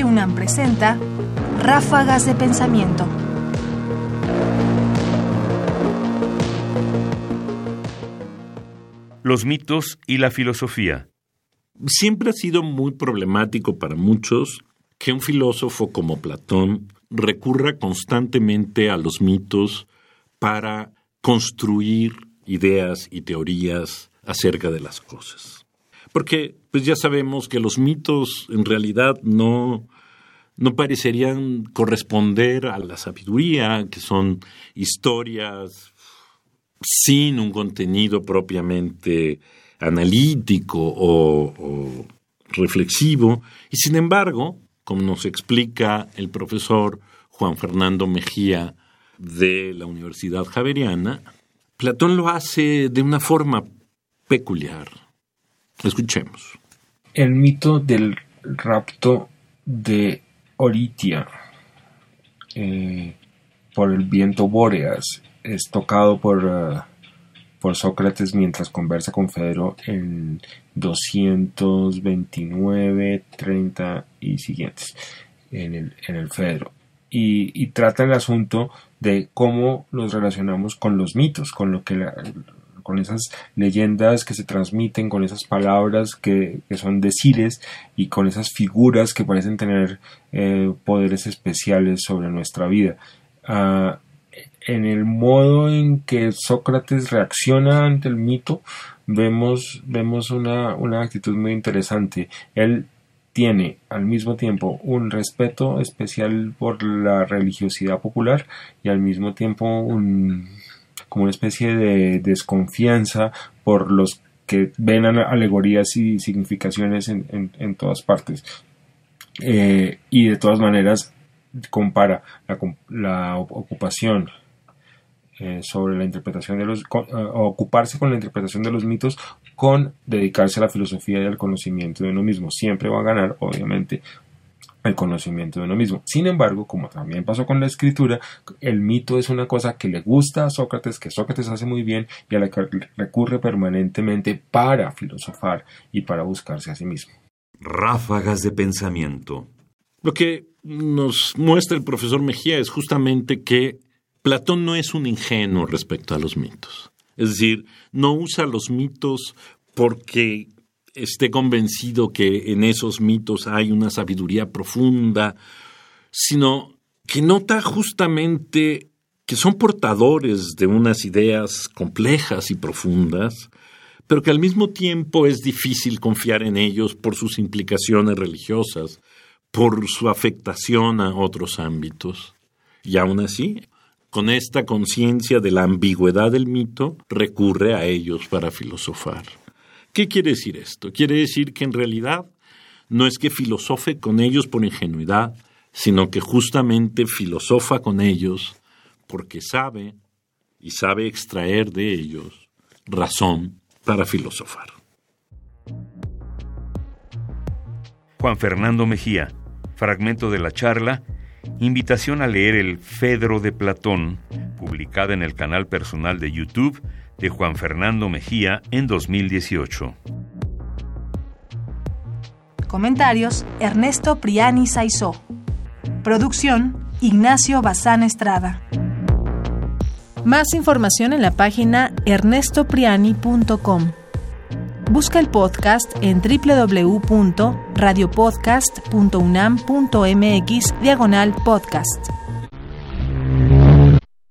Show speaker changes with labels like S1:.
S1: Radio UNAM presenta Ráfagas de Pensamiento.
S2: Los mitos y la filosofía.
S3: Siempre ha sido muy problemático para muchos que un filósofo como Platón recurra constantemente a los mitos para construir ideas y teorías acerca de las cosas. Porque pues ya sabemos que los mitos en realidad no, no parecerían corresponder a la sabiduría, que son historias sin un contenido propiamente analítico o, o reflexivo, y sin embargo, como nos explica el profesor Juan Fernando Mejía de la Universidad Javeriana, Platón lo hace de una forma peculiar. Escuchemos.
S4: El mito del rapto de Oritia eh, por el viento Bóreas es tocado por, uh, por Sócrates mientras conversa con Fedro en 229, 30 y siguientes en el, en el Fedro. Y, y, trata el asunto de cómo nos relacionamos con los mitos, con lo que la, con esas leyendas que se transmiten, con esas palabras que, son decires y con esas figuras que parecen tener eh, poderes especiales sobre nuestra vida. Uh, en el modo en que Sócrates reacciona ante el mito, vemos, vemos una, una actitud muy interesante. Él tiene al mismo tiempo un respeto especial por la religiosidad popular y al mismo tiempo un, como una especie de desconfianza por los que ven alegorías y significaciones en, en, todas partes. Eh, y de todas maneras compara la, la ocupación eh, sobre la interpretación de los uh, ocuparse con la interpretación de los mitos con dedicarse a la filosofía y al conocimiento de uno mismo siempre va a ganar obviamente el conocimiento de uno mismo. Sin embargo, como también pasó con la escritura, el mito es una cosa que le gusta a Sócrates, que Sócrates hace muy bien y a la que recurre permanentemente para filosofar y para buscarse a sí mismo.
S2: Ráfagas de pensamiento.
S3: Lo que nos muestra el profesor Mejía es justamente que Platón no es un ingenuo respecto a los mitos. Es decir, no usa los mitos porque esté convencido que en esos mitos hay una sabiduría profunda, sino que nota justamente que son portadores de unas ideas complejas y profundas, pero que al mismo tiempo es difícil confiar en ellos por sus implicaciones religiosas, por su afectación a otros ámbitos. Y aún así, con esta conciencia de la ambigüedad del mito, recurre a ellos para filosofar. ¿Qué quiere decir esto? Quiere decir que en realidad no es que filosofe con ellos por ingenuidad, sino que justamente filosofa con ellos porque sabe y sabe extraer de ellos razón para filosofar.
S2: Juan Fernando Mejía, fragmento de la charla, invitación a leer el Fedro de Platón, publicada en el canal personal de YouTube de Juan Fernando Mejía en 2018.
S1: Comentarios: Ernesto Priani Saizó. Producción: Ignacio Bazán Estrada. Más información en la página ernestopriani.com. Busca el podcast en www.radiopodcast.unam.mx diagonal podcast.